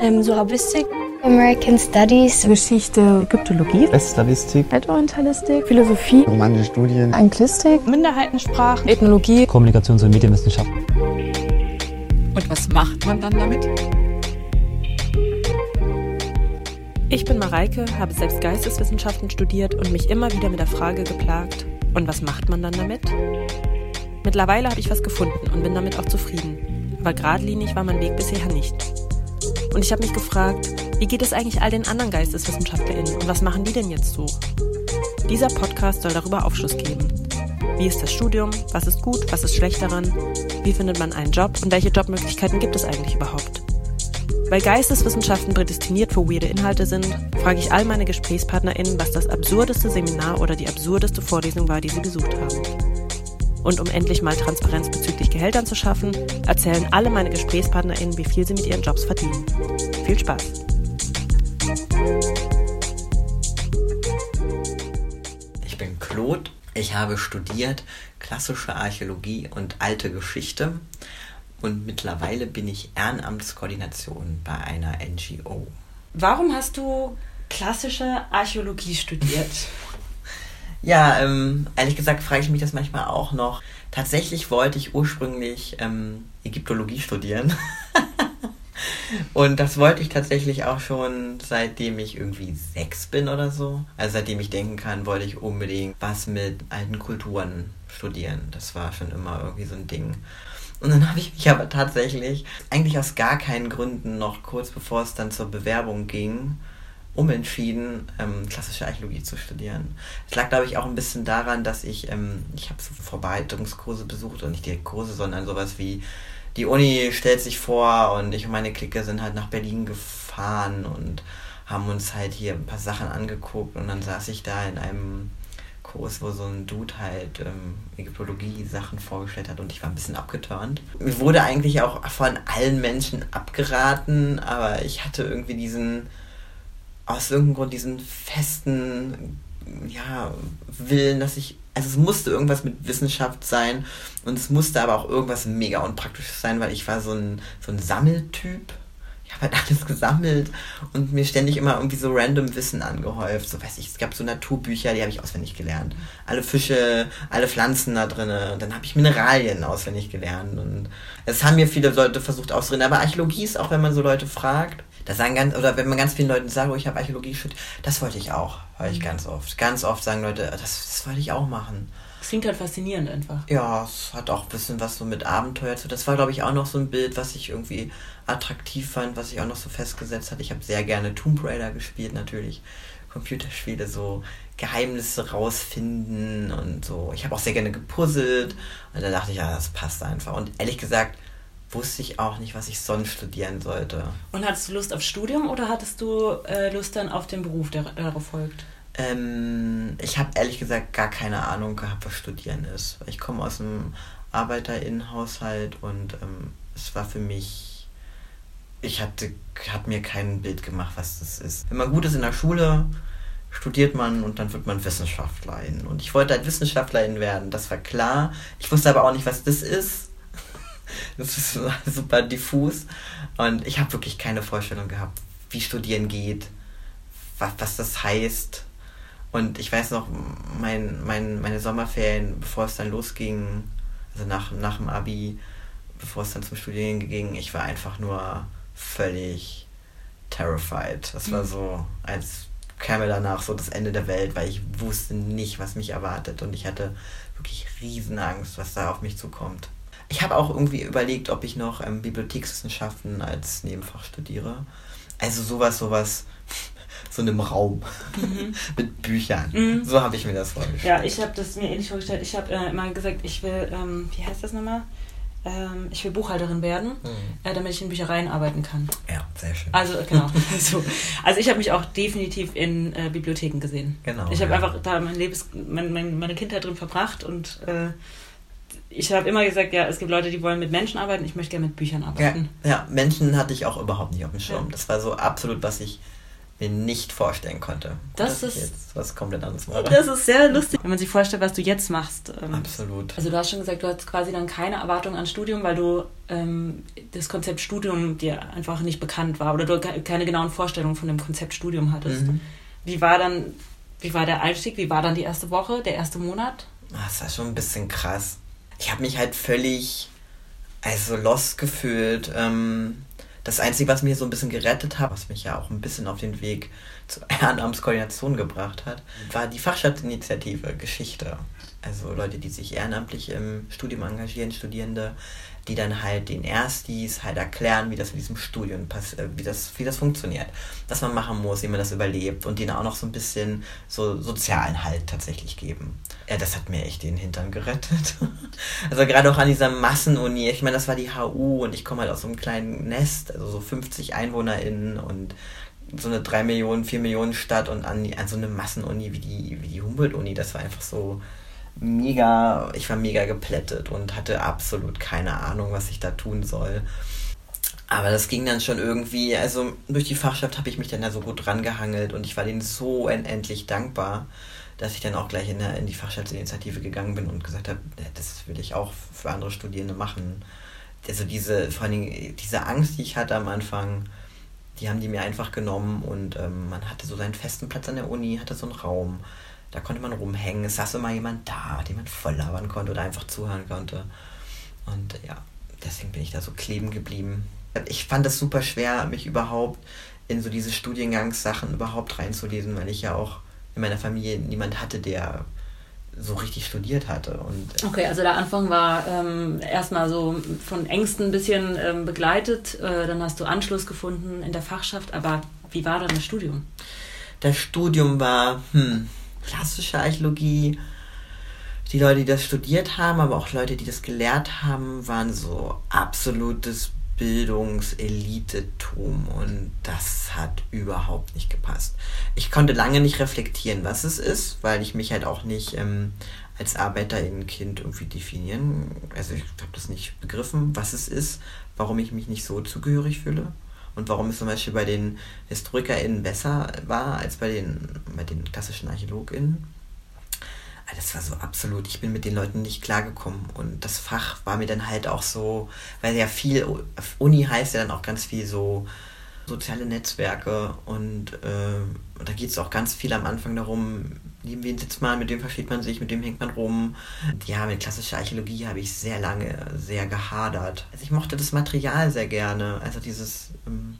Ähm, Soravistik. American Studies. Geschichte. Ägyptologie. Westslavistik. Altorientalistik. Philosophie. Romanische Studien. Anglistik. Minderheitensprachen. Ethnologie. Kommunikations- und Medienwissenschaft. Und was macht man dann damit? Ich bin Mareike, habe selbst Geisteswissenschaften studiert und mich immer wieder mit der Frage geplagt, und was macht man dann damit? Mittlerweile habe ich was gefunden und bin damit auch zufrieden. Aber geradlinig war mein Weg bisher nicht. Und ich habe mich gefragt, wie geht es eigentlich all den anderen GeisteswissenschaftlerInnen und was machen die denn jetzt so? Dieser Podcast soll darüber Aufschluss geben. Wie ist das Studium? Was ist gut? Was ist schlecht daran? Wie findet man einen Job? Und welche Jobmöglichkeiten gibt es eigentlich überhaupt? Weil Geisteswissenschaften prädestiniert für weirde Inhalte sind, frage ich all meine GesprächspartnerInnen, was das absurdeste Seminar oder die absurdeste Vorlesung war, die sie besucht haben. Und um endlich mal Transparenz bezüglich Gehältern zu schaffen, erzählen alle meine GesprächspartnerInnen, wie viel sie mit ihren Jobs verdienen. Viel Spaß! Ich bin Claude. Ich habe studiert klassische Archäologie und alte Geschichte und mittlerweile bin ich Ehrenamtskoordination bei einer NGO. Warum hast du klassische Archäologie studiert? ja, ähm, ehrlich gesagt frage ich mich das manchmal auch noch. Tatsächlich wollte ich ursprünglich ähm, Ägyptologie studieren. Und das wollte ich tatsächlich auch schon seitdem ich irgendwie sechs bin oder so. Also seitdem ich denken kann, wollte ich unbedingt was mit alten Kulturen studieren. Das war schon immer irgendwie so ein Ding. Und dann habe ich mich aber tatsächlich, eigentlich aus gar keinen Gründen, noch kurz bevor es dann zur Bewerbung ging, umentschieden, ähm, klassische Archäologie zu studieren. Es lag, glaube ich, auch ein bisschen daran, dass ich, ähm, ich habe so Vorbereitungskurse besucht und nicht die Kurse, sondern sowas wie die Uni stellt sich vor und ich und meine Clique sind halt nach Berlin gefahren und haben uns halt hier ein paar Sachen angeguckt und dann saß ich da in einem Kurs, wo so ein Dude halt ähm, Ägyptologie-Sachen vorgestellt hat und ich war ein bisschen abgeturnt. Mir wurde eigentlich auch von allen Menschen abgeraten, aber ich hatte irgendwie diesen, aus irgendeinem Grund diesen festen, ja, Willen, dass ich, also es musste irgendwas mit Wissenschaft sein und es musste aber auch irgendwas mega unpraktisches sein, weil ich war so ein, so ein Sammeltyp ich habe halt alles gesammelt und mir ständig immer irgendwie so random Wissen angehäuft. So weiß ich, es gab so Naturbücher, die habe ich auswendig gelernt. Alle Fische, alle Pflanzen da drin. Und dann habe ich Mineralien auswendig gelernt. Und es haben mir viele Leute versucht auszureden. Aber Archäologie ist auch, wenn man so Leute fragt, da sagen ganz, oder wenn man ganz vielen Leuten sagt, oh, ich habe Archäologie studiert, das wollte ich auch, höre ich ganz oft. Ganz oft sagen Leute, das, das wollte ich auch machen. Das klingt halt faszinierend einfach. Ja, es hat auch ein bisschen was so mit Abenteuer zu. Das war, glaube ich, auch noch so ein Bild, was ich irgendwie attraktiv fand, was ich auch noch so festgesetzt hat. Ich habe sehr gerne Tomb Raider gespielt, natürlich. Computerspiele, so Geheimnisse rausfinden und so. Ich habe auch sehr gerne gepuzzelt. Und da dachte ich, ja, das passt einfach. Und ehrlich gesagt, wusste ich auch nicht, was ich sonst studieren sollte. Und hattest du Lust auf Studium oder hattest du äh, Lust dann auf den Beruf, der darauf folgt? Ähm, ich habe ehrlich gesagt gar keine Ahnung gehabt, was Studieren ist. Ich komme aus einem Arbeiterinnenhaushalt und ähm, es war für mich, ich hatte, habe mir kein Bild gemacht, was das ist. Wenn man gut ist in der Schule, studiert man und dann wird man Wissenschaftlerin. Und ich wollte halt Wissenschaftlerin werden, das war klar. Ich wusste aber auch nicht, was das ist. Das ist super diffus. Und ich habe wirklich keine Vorstellung gehabt, wie Studieren geht, was, was das heißt und ich weiß noch, mein, mein, meine Sommerferien, bevor es dann losging, also nach, nach dem Abi, bevor es dann zum Studieren ging, ich war einfach nur völlig terrified. Das war mhm. so, als käme danach so das Ende der Welt, weil ich wusste nicht, was mich erwartet und ich hatte wirklich Riesenangst, was da auf mich zukommt. Ich habe auch irgendwie überlegt, ob ich noch ähm, Bibliothekswissenschaften als Nebenfach studiere. Also sowas, sowas so einem Raum mhm. mit Büchern. Mhm. So habe ich mir das vorgestellt. Ja, ich habe das mir ähnlich vorgestellt. Ich habe äh, immer gesagt, ich will, ähm, wie heißt das nochmal? Ähm, ich will Buchhalterin werden, mhm. äh, damit ich in Büchereien arbeiten kann. Ja, sehr schön. Also, genau. so. Also, ich habe mich auch definitiv in äh, Bibliotheken gesehen. Genau. Ich habe ja. einfach da mein Lebens, mein, mein, meine Kindheit drin verbracht und äh, ich habe immer gesagt, ja, es gibt Leute, die wollen mit Menschen arbeiten, ich möchte gerne mit Büchern arbeiten. Ja, ja Menschen hatte ich auch überhaupt nicht auf dem Schirm. Ja. Das war so absolut, was ich mir nicht vorstellen konnte. Das ich ist- jetzt was komplett anderes mache. Das ist sehr lustig, wenn man sich vorstellt, was du jetzt machst. Ähm, Absolut. Also du hast schon gesagt, du hast quasi dann keine Erwartung an Studium, weil du ähm, das Konzept Studium dir einfach nicht bekannt war oder du ke- keine genauen Vorstellungen von dem Konzept Studium hattest. Mhm. Wie war dann, wie war der Einstieg? Wie war dann die erste Woche, der erste Monat? Ah, Das war schon ein bisschen krass. Ich habe mich halt völlig, also lost gefühlt. Ähm, das Einzige, was mir so ein bisschen gerettet hat, was mich ja auch ein bisschen auf den Weg zur Ehrenamtskoordination gebracht hat, war die Fachschaftsinitiative Geschichte. Also Leute, die sich ehrenamtlich im Studium engagieren, Studierende, die dann halt den Erstis halt erklären, wie das mit diesem Studium pass äh, wie das, wie das funktioniert, was man machen muss, wie man das überlebt und denen auch noch so ein bisschen so sozialen Halt tatsächlich geben. Ja, das hat mir echt den Hintern gerettet. Also gerade auch an dieser Massenuni, ich meine, das war die HU und ich komme halt aus so einem kleinen Nest, also so 50 EinwohnerInnen und so eine 3 Millionen, 4 Millionen Stadt und an, die, an so eine Massenuni wie die, wie die Humboldt-Uni, das war einfach so mega, ich war mega geplättet und hatte absolut keine Ahnung, was ich da tun soll. Aber das ging dann schon irgendwie, also durch die Fachschaft habe ich mich dann da so gut rangehangelt und ich war denen so unendlich dankbar, dass ich dann auch gleich in, der, in die Fachschaftsinitiative gegangen bin und gesagt habe, das will ich auch für andere Studierende machen. Also diese, vor allen Dingen diese Angst, die ich hatte am Anfang, die haben die mir einfach genommen und ähm, man hatte so seinen festen Platz an der Uni, hatte so einen Raum, da konnte man rumhängen, es saß immer jemand da, den man voll labern konnte oder einfach zuhören konnte. Und äh, ja, deswegen bin ich da so kleben geblieben. Ich fand es super schwer, mich überhaupt in so diese Studiengangssachen überhaupt reinzulesen, weil ich ja auch in meiner Familie niemand hatte, der so richtig studiert hatte. Und Okay, also der Anfang war ähm, erstmal so von Ängsten ein bisschen ähm, begleitet. Äh, dann hast du Anschluss gefunden in der Fachschaft. Aber wie war dann das Studium? das Studium war hm, klassische Archäologie. Die Leute, die das studiert haben, aber auch Leute, die das gelehrt haben, waren so absolutes Bildungselitetum und das hat überhaupt nicht gepasst. Ich konnte lange nicht reflektieren, was es ist, weil ich mich halt auch nicht ähm, als Arbeiterinnenkind irgendwie definieren. Also ich habe das nicht begriffen, was es ist, warum ich mich nicht so zugehörig fühle und warum es zum Beispiel bei den HistorikerInnen besser war als bei den, bei den klassischen ArchäologInnen. Ah, Das war so absolut, ich bin mit den Leuten nicht klargekommen. Und das Fach war mir dann halt auch so, weil ja viel, Uni heißt ja dann auch ganz viel so soziale Netzwerke und äh, da geht es auch ganz viel am Anfang darum, neben wen sitzt man, mit wem versteht man sich, mit wem hängt man rum. Ja, mit klassischer Archäologie habe ich sehr lange sehr gehadert. Also ich mochte das Material sehr gerne, also dieses, ähm,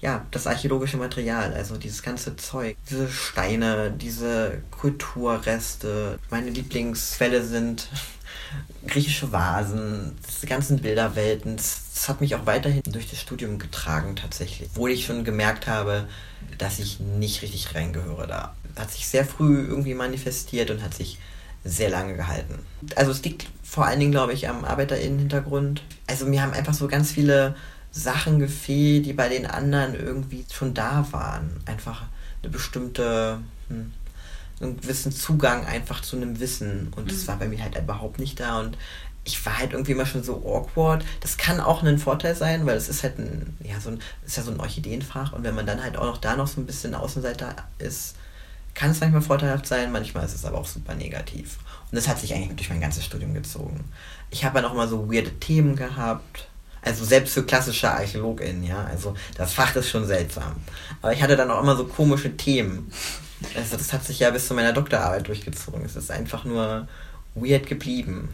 ja, das archäologische Material, also dieses ganze Zeug, diese Steine, diese Kulturreste. Meine Lieblingsquelle sind griechische Vasen, diese ganzen Bilderwelten. Das hat mich auch weiterhin durch das Studium getragen tatsächlich. Obwohl ich schon gemerkt habe, dass ich nicht richtig reingehöre da. Hat sich sehr früh irgendwie manifestiert und hat sich sehr lange gehalten. Also es liegt vor allen Dingen, glaube ich, am ArbeiterInnen-Hintergrund. Also mir haben einfach so ganz viele Sachen gefehlt, die bei den anderen irgendwie schon da waren. Einfach eine bestimmte, hm, einen gewissen Zugang einfach zu einem Wissen. Und das war bei mir halt überhaupt nicht da. Und ich war halt irgendwie immer schon so awkward. Das kann auch ein Vorteil sein, weil es ist halt ein, ja, so ein, ist ja so ein Orchideenfach. Und wenn man dann halt auch noch da noch so ein bisschen Außenseiter ist, kann es manchmal vorteilhaft sein, manchmal ist es aber auch super negativ. Und das hat sich eigentlich durch mein ganzes Studium gezogen. Ich habe ja noch mal so weirde Themen gehabt. Also selbst für klassische ArchäologInnen, ja. Also das Fach ist schon seltsam. Aber ich hatte dann auch immer so komische Themen. Also das hat sich ja bis zu meiner Doktorarbeit durchgezogen. Es ist einfach nur weird geblieben.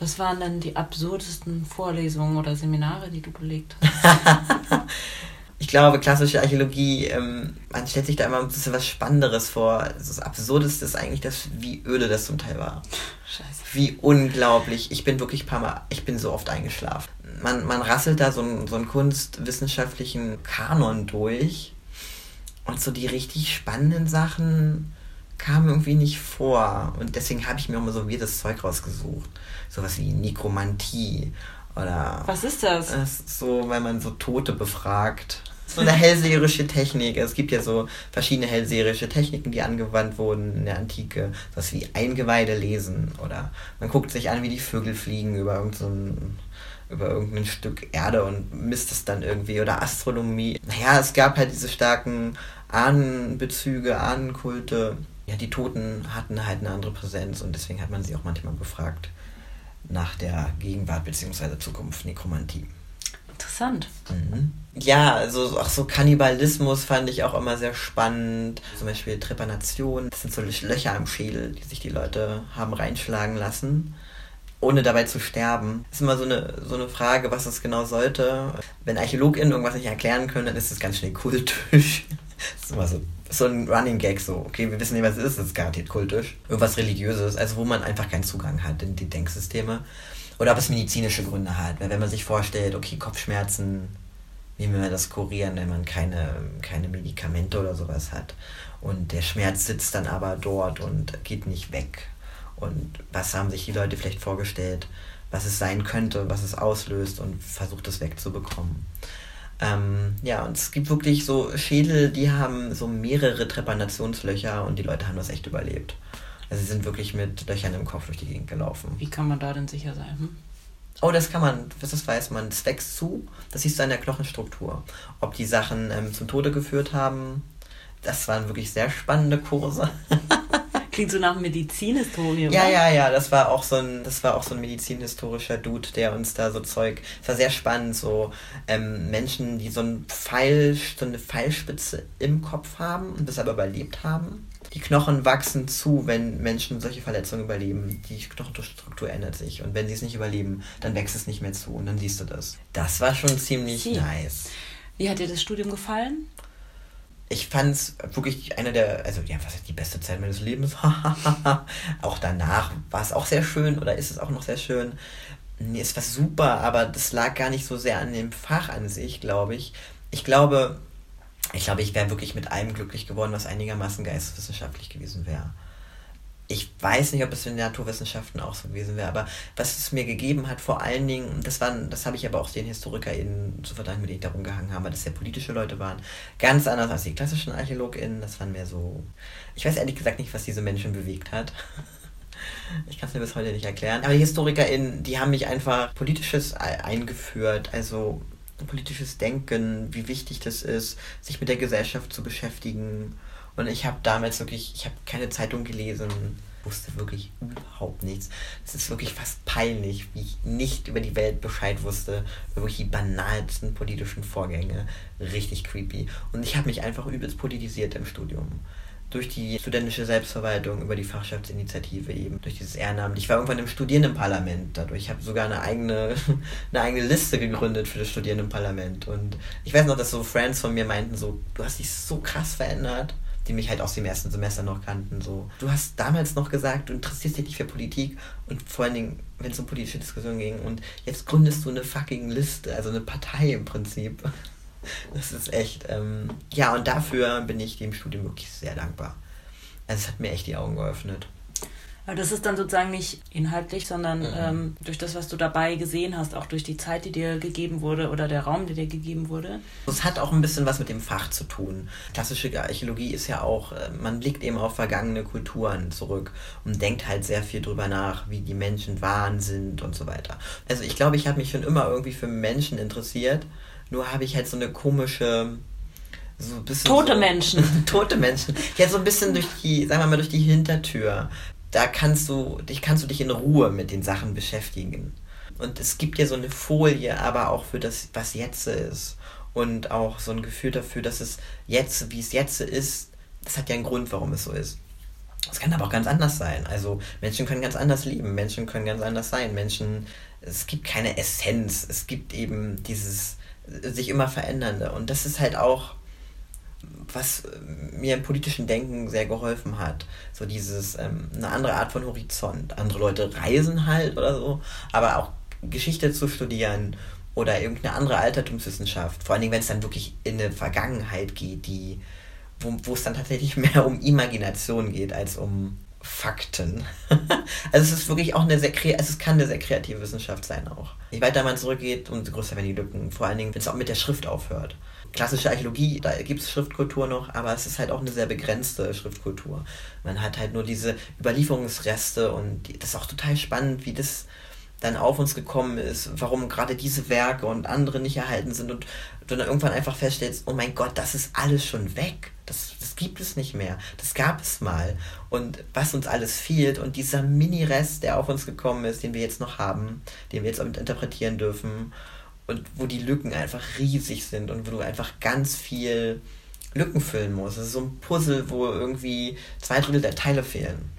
Was waren denn die absurdesten Vorlesungen oder Seminare, die du belegt hast? Ich glaube, klassische Archäologie, ähm, man stellt sich da immer ein bisschen was Spannenderes vor. Das Absurdeste ist eigentlich das, wie öde das zum Teil war. Scheiße. Wie unglaublich. Ich bin wirklich ein paar Mal, ich bin so oft eingeschlafen. Man, man rasselt da so einen, so einen kunstwissenschaftlichen Kanon durch und so die richtig spannenden Sachen kamen irgendwie nicht vor. Und deswegen habe ich mir mal so weirdes Zeug rausgesucht. Sowas wie Nekromantie oder Was ist das? es ist so, weil man so Tote befragt. So eine hellseherische Technik. Es gibt ja so verschiedene hellseherische Techniken, die angewandt wurden in der Antike. Was wie Eingeweide lesen oder man guckt sich an, wie die Vögel fliegen über irgendeinen so über irgendein Stück Erde und misst es dann irgendwie oder Astronomie. Naja, es gab halt diese starken Ahnenbezüge, Ahnenkulte. Ja, die Toten hatten halt eine andere Präsenz und deswegen hat man sie auch manchmal befragt nach der Gegenwart bzw. Zukunft Nekromantie. Interessant. Mhm. Ja, also auch so Kannibalismus fand ich auch immer sehr spannend. Zum Beispiel Trepanation. Das sind so Löcher im Schädel, die sich die Leute haben reinschlagen lassen, ohne dabei zu sterben. Das ist immer so eine, so eine Frage, was das genau sollte. Wenn ArchäologInnen irgendwas nicht erklären können, dann ist das ganz schnell kultisch. Das ist immer so, so ein Running Gag, so, okay, wir wissen nicht, was es ist, das ist garantiert kultisch. Irgendwas Religiöses, also wo man einfach keinen Zugang hat in die Denksysteme. Oder ob es medizinische Gründe hat. Weil wenn man sich vorstellt, okay, Kopfschmerzen, wie will man das kurieren, wenn man keine, keine Medikamente oder sowas hat. Und der Schmerz sitzt dann aber dort und geht nicht weg. Und was haben sich die Leute vielleicht vorgestellt, was es sein könnte, was es auslöst und versucht es wegzubekommen. Ähm, ja, und es gibt wirklich so Schädel, die haben so mehrere Trepanationslöcher und die Leute haben das echt überlebt. Also sie sind wirklich mit Löchern im Kopf durch die Gegend gelaufen. Wie kann man da denn sicher sein? Hm? Oh, das kann man, das weiß man. Das wächst zu, das siehst du an der Knochenstruktur. Ob die Sachen ähm, zum Tode geführt haben, das waren wirklich sehr spannende Kurse. Klingt so nach Medizinhistorie, Ja, ja, ja, das war auch so ein, das war auch so ein medizinhistorischer Dude, der uns da so Zeug. Es war sehr spannend, so ähm, Menschen, die so ein Pfeil, so eine Pfeilspitze im Kopf haben und aber überlebt haben. Die Knochen wachsen zu, wenn Menschen solche Verletzungen überleben. Die Knochenstruktur ändert sich. Und wenn sie es nicht überleben, dann wächst es nicht mehr zu. Und dann siehst du das. Das war schon ziemlich Sie. nice. Wie hat dir das Studium gefallen? Ich fand es wirklich eine der, also ja, was ist die beste Zeit meines Lebens? auch danach war es auch sehr schön oder ist es auch noch sehr schön. Nee, es war super, aber das lag gar nicht so sehr an dem Fach an sich, glaube ich. Ich glaube, ich glaube, ich wäre wirklich mit allem glücklich geworden, was einigermaßen geisteswissenschaftlich gewesen wäre. Ich weiß nicht, ob es in den Naturwissenschaften auch so gewesen wäre, aber was es mir gegeben hat, vor allen Dingen, das waren, das habe ich aber auch den HistorikerInnen zu verdanken, mit denen ich darum gehangen habe, dass sehr politische Leute waren. Ganz anders als die klassischen ArchäologInnen. Das waren mehr so. Ich weiß ehrlich gesagt nicht, was diese Menschen bewegt hat. Ich kann es mir bis heute nicht erklären. Aber die HistorikerInnen, die haben mich einfach politisches eingeführt, also politisches Denken, wie wichtig das ist, sich mit der Gesellschaft zu beschäftigen. Und ich habe damals wirklich, ich habe keine Zeitung gelesen, wusste wirklich überhaupt nichts. Es ist wirklich fast peinlich, wie ich nicht über die Welt Bescheid wusste, über wirklich die banalsten politischen Vorgänge. Richtig creepy. Und ich habe mich einfach übelst politisiert im Studium. Durch die studentische Selbstverwaltung, über die Fachschaftsinitiative eben, durch dieses Ehrenamt. Ich war irgendwann im Studierendenparlament dadurch. Ich habe sogar eine eigene, eine eigene Liste gegründet für das Studierendenparlament. Und ich weiß noch, dass so Friends von mir meinten so, du hast dich so krass verändert die mich halt aus dem ersten Semester noch kannten. So, du hast damals noch gesagt, du interessierst dich nicht für Politik und vor allen Dingen, wenn es um politische Diskussionen ging und jetzt gründest du eine fucking Liste, also eine Partei im Prinzip. Das ist echt, ähm, ja, und dafür bin ich dem Studium wirklich sehr dankbar. Also es hat mir echt die Augen geöffnet. Aber das ist dann sozusagen nicht inhaltlich, sondern Mhm. ähm, durch das, was du dabei gesehen hast, auch durch die Zeit, die dir gegeben wurde oder der Raum, der dir gegeben wurde. Es hat auch ein bisschen was mit dem Fach zu tun. Klassische Archäologie ist ja auch, äh, man blickt eben auf vergangene Kulturen zurück und denkt halt sehr viel drüber nach, wie die Menschen waren, sind und so weiter. Also ich glaube, ich habe mich schon immer irgendwie für Menschen interessiert, nur habe ich halt so eine komische so Tote so, Menschen. tote Menschen. Ja, so ein bisschen durch die, sagen wir mal, durch die Hintertür. Da kannst du, dich kannst du dich in Ruhe mit den Sachen beschäftigen. Und es gibt ja so eine Folie, aber auch für das, was jetzt ist. Und auch so ein Gefühl dafür, dass es jetzt, wie es jetzt ist, das hat ja einen Grund, warum es so ist. Es kann aber auch ganz anders sein. Also Menschen können ganz anders leben, Menschen können ganz anders sein. Menschen, es gibt keine Essenz, es gibt eben dieses sich immer verändernde. Und das ist halt auch was äh, mir im politischen Denken sehr geholfen hat. So dieses, ähm, eine andere Art von Horizont. Andere Leute reisen halt oder so, aber auch Geschichte zu studieren oder irgendeine andere Altertumswissenschaft. Vor allen Dingen, wenn es dann wirklich in eine Vergangenheit geht, die, wo, es dann tatsächlich mehr um Imagination geht als um Fakten. also es ist wirklich auch eine sehr kre- also es kann eine sehr kreative Wissenschaft sein auch. Je weiter man zurückgeht, umso größer werden die Lücken. Vor allen Dingen, wenn es auch mit der Schrift aufhört. Klassische Archäologie, da gibt es Schriftkultur noch, aber es ist halt auch eine sehr begrenzte Schriftkultur. Man hat halt nur diese Überlieferungsreste und das ist auch total spannend, wie das dann auf uns gekommen ist, warum gerade diese Werke und andere nicht erhalten sind und du dann irgendwann einfach feststellst, oh mein Gott, das ist alles schon weg. Das, das gibt es nicht mehr. Das gab es mal. Und was uns alles fehlt und dieser Mini-Rest, der auf uns gekommen ist, den wir jetzt noch haben, den wir jetzt interpretieren dürfen und wo die Lücken einfach riesig sind und wo du einfach ganz viel Lücken füllen musst. Das ist so ein Puzzle, wo irgendwie zwei Drittel der Teile fehlen.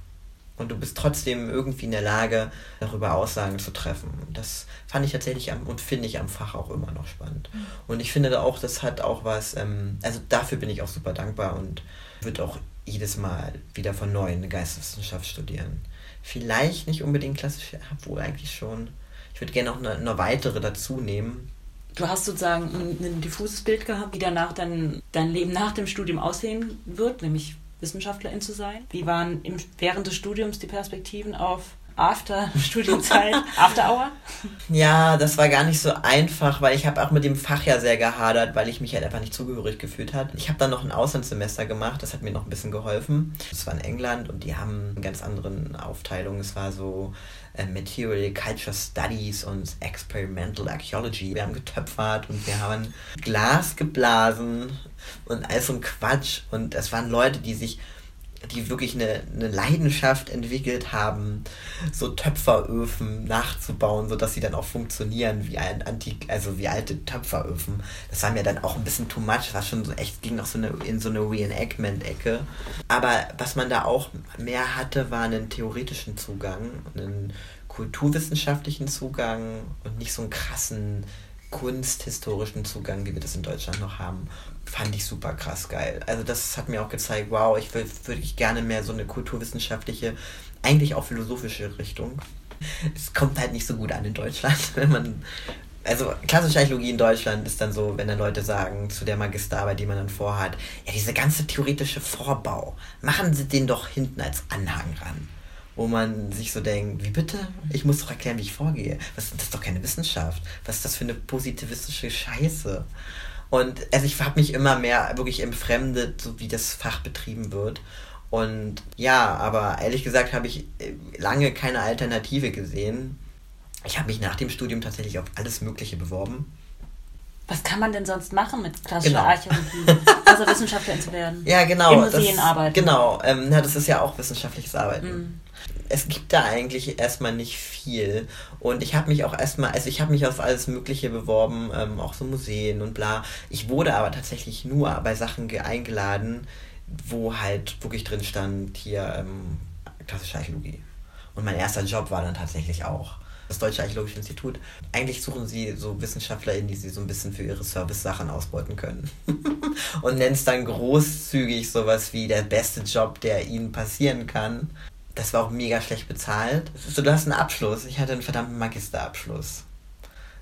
Und du bist trotzdem irgendwie in der Lage, darüber Aussagen zu treffen. Das fand ich tatsächlich am, und finde ich am Fach auch immer noch spannend. Mhm. Und ich finde auch, das hat auch was, ähm, also dafür bin ich auch super dankbar und würde auch jedes Mal wieder von neuem eine Geisteswissenschaft studieren. Vielleicht nicht unbedingt klassisch, obwohl eigentlich schon. Ich würde gerne noch eine, eine weitere dazu nehmen. Du hast sozusagen ein, ein diffuses Bild gehabt, wie danach dein, dein Leben nach dem Studium aussehen wird, nämlich Wissenschaftlerin zu sein. Wie waren im, während des Studiums die Perspektiven auf After Studienzeit, After Hour? Ja, das war gar nicht so einfach, weil ich habe auch mit dem Fach ja sehr gehadert, weil ich mich halt einfach nicht zugehörig gefühlt habe. Ich habe dann noch ein Auslandssemester gemacht, das hat mir noch ein bisschen geholfen. Das war in England und die haben eine ganz andere Aufteilung. Es war so äh, Material Culture Studies und Experimental Archaeology. Wir haben getöpfert und wir haben Glas geblasen und all so ein Quatsch. Und es waren Leute, die sich die wirklich eine, eine Leidenschaft entwickelt haben, so Töpferöfen nachzubauen, sodass sie dann auch funktionieren wie ein Antik, also wie alte Töpferöfen. Das war mir dann auch ein bisschen too much, war schon so echt, ging noch so eine, in so eine Reenactment-Ecke. Aber was man da auch mehr hatte, war einen theoretischen Zugang, einen kulturwissenschaftlichen Zugang und nicht so einen krassen kunsthistorischen Zugang, wie wir das in Deutschland noch haben fand ich super krass geil. Also das hat mir auch gezeigt, wow, ich würde wirklich gerne mehr so eine kulturwissenschaftliche, eigentlich auch philosophische Richtung. Es kommt halt nicht so gut an in Deutschland, wenn man also klassische Archäologie in Deutschland ist dann so, wenn dann Leute sagen zu der Magisterarbeit, die man dann vorhat, ja, diese ganze theoretische Vorbau, machen Sie den doch hinten als Anhang ran. Wo man sich so denkt, wie bitte? Ich muss doch erklären, wie ich vorgehe. Was, das ist doch keine Wissenschaft. Was ist das für eine positivistische Scheiße? Und also ich habe mich immer mehr wirklich entfremdet, so wie das Fach betrieben wird. Und ja, aber ehrlich gesagt habe ich äh, lange keine Alternative gesehen. Ich habe mich nach dem Studium tatsächlich auf alles Mögliche beworben. Was kann man denn sonst machen mit klassischer genau. Archäologie? Also Wissenschaftlerin zu werden? Ja, genau. In Museen das, arbeiten. Genau, ähm, ja, das ist ja auch wissenschaftliches Arbeiten. Mhm es gibt da eigentlich erstmal nicht viel. Und ich habe mich auch erstmal, also ich habe mich auf alles Mögliche beworben, ähm, auch so Museen und bla. Ich wurde aber tatsächlich nur bei Sachen eingeladen, wo halt wirklich drin stand, hier ähm, klassische Archäologie. Und mein erster Job war dann tatsächlich auch das Deutsche Archäologische Institut. Eigentlich suchen sie so WissenschaftlerInnen, die sie so ein bisschen für ihre Service-Sachen ausbeuten können. und nennen es dann großzügig sowas wie der beste Job, der ihnen passieren kann das war auch mega schlecht bezahlt. So, du hast einen Abschluss. Ich hatte einen verdammten Magisterabschluss.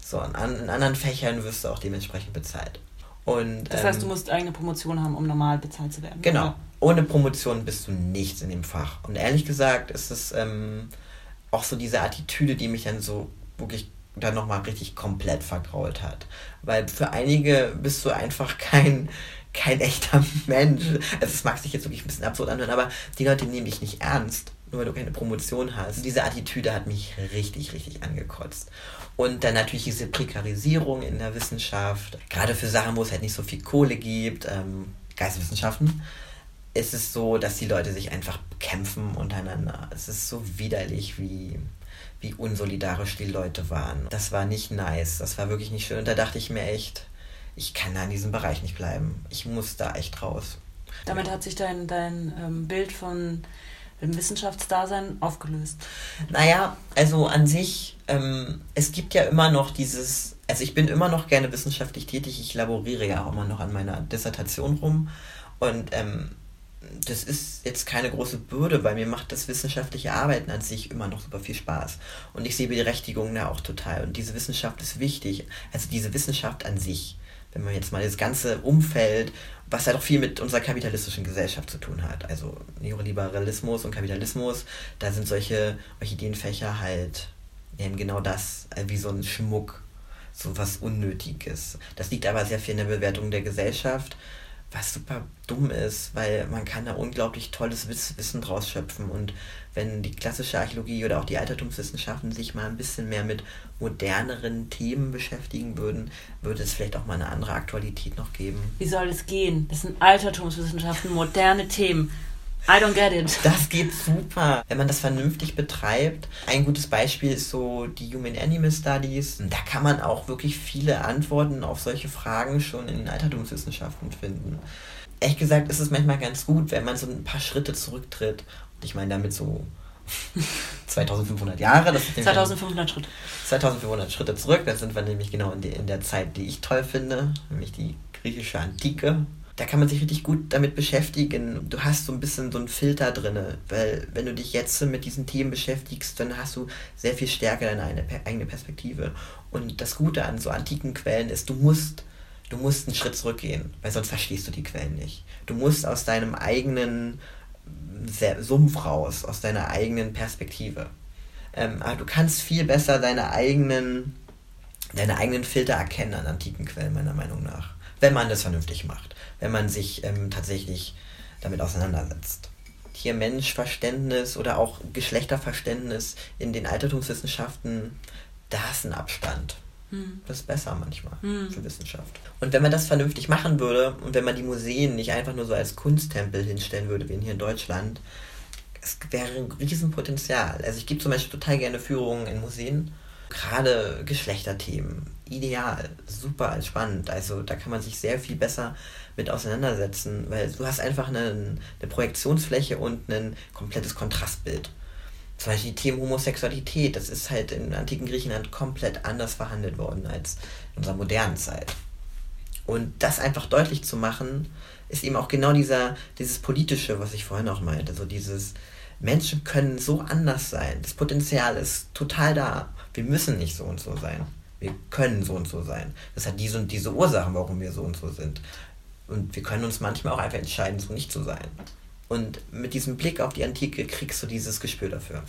So, in, in anderen Fächern wirst du auch dementsprechend bezahlt. Und, das heißt, ähm, du musst eigene Promotion haben, um normal bezahlt zu werden. Genau. Oder? Ohne Promotion bist du nichts in dem Fach. Und ehrlich gesagt ist es ähm, auch so diese Attitüde, die mich dann so wirklich dann nochmal richtig komplett vergrault hat. Weil für einige bist du einfach kein, kein echter Mensch. Also es mag sich jetzt wirklich ein bisschen absurd anhören, aber die Leute nehmen dich nicht ernst nur weil du keine Promotion hast. Diese Attitüde hat mich richtig, richtig angekotzt. Und dann natürlich diese Prekarisierung in der Wissenschaft, gerade für Sachen, wo es halt nicht so viel Kohle gibt, ähm, Geisteswissenschaften, ist es so, dass die Leute sich einfach kämpfen untereinander. Es ist so widerlich, wie, wie unsolidarisch die Leute waren. Das war nicht nice, das war wirklich nicht schön. Und da dachte ich mir echt, ich kann da in diesem Bereich nicht bleiben. Ich muss da echt raus. Damit hat sich dein, dein ähm, Bild von im Wissenschaftsdasein aufgelöst? Naja, also an sich, ähm, es gibt ja immer noch dieses, also ich bin immer noch gerne wissenschaftlich tätig, ich laboriere ja auch immer noch an meiner Dissertation rum und ähm, das ist jetzt keine große Bürde, weil mir macht das wissenschaftliche Arbeiten an sich immer noch super viel Spaß. Und ich sehe die Berechtigung da auch total. Und diese Wissenschaft ist wichtig. Also diese Wissenschaft an sich wenn man jetzt mal das ganze Umfeld, was halt auch viel mit unserer kapitalistischen Gesellschaft zu tun hat, also Neoliberalismus und Kapitalismus, da sind solche Orchideenfächer halt eben genau das, äh, wie so ein Schmuck, so was Unnötiges. Das liegt aber sehr viel in der Bewertung der Gesellschaft, was super dumm ist, weil man kann da unglaublich tolles Wissen draus schöpfen und wenn die klassische Archäologie oder auch die Altertumswissenschaften sich mal ein bisschen mehr mit moderneren Themen beschäftigen würden, würde es vielleicht auch mal eine andere Aktualität noch geben. Wie soll es gehen? Das sind Altertumswissenschaften, moderne Themen. I don't get it. Das geht super, wenn man das vernünftig betreibt. Ein gutes Beispiel ist so die Human Animal Studies. Da kann man auch wirklich viele Antworten auf solche Fragen schon in den Altertumswissenschaften finden. Ehrlich gesagt ist es manchmal ganz gut, wenn man so ein paar Schritte zurücktritt. Und ich meine damit so 2500 Jahre. Das 2500 Schritte. 2500 Schritte zurück. Da sind wir nämlich genau in, die, in der Zeit, die ich toll finde, nämlich die griechische Antike da kann man sich richtig gut damit beschäftigen. Du hast so ein bisschen so einen Filter drin, weil wenn du dich jetzt mit diesen Themen beschäftigst, dann hast du sehr viel stärker deine eigene Perspektive. Und das Gute an so antiken Quellen ist, du musst, du musst einen Schritt zurückgehen, weil sonst verstehst du die Quellen nicht. Du musst aus deinem eigenen Sumpf raus, aus deiner eigenen Perspektive. Ähm, aber du kannst viel besser deine eigenen, deine eigenen Filter erkennen an antiken Quellen, meiner Meinung nach, wenn man das vernünftig macht wenn man sich ähm, tatsächlich damit auseinandersetzt. Tier-Mensch-Verständnis oder auch Geschlechterverständnis in den Altertumswissenschaften, da ist ein Abstand. Hm. Das ist besser manchmal hm. für Wissenschaft. Und wenn man das vernünftig machen würde und wenn man die Museen nicht einfach nur so als Kunsttempel hinstellen würde, wie hier in Deutschland, es wäre ein Riesenpotenzial. Also ich gebe zum Beispiel total gerne Führungen in Museen, gerade Geschlechterthemen. Ideal, super spannend. Also da kann man sich sehr viel besser mit auseinandersetzen, weil du hast einfach eine, eine Projektionsfläche und ein komplettes Kontrastbild. Zum Beispiel die Themen Homosexualität, das ist halt im antiken Griechenland komplett anders verhandelt worden als in unserer modernen Zeit. Und das einfach deutlich zu machen, ist eben auch genau dieser, dieses Politische, was ich vorhin auch meinte. So dieses Menschen können so anders sein. Das Potenzial ist total da. Wir müssen nicht so und so sein. Wir können so und so sein. Das hat diese und diese Ursachen, warum wir so und so sind. Und wir können uns manchmal auch einfach entscheiden, so nicht zu sein. Und mit diesem Blick auf die Antike kriegst du dieses Gespür dafür.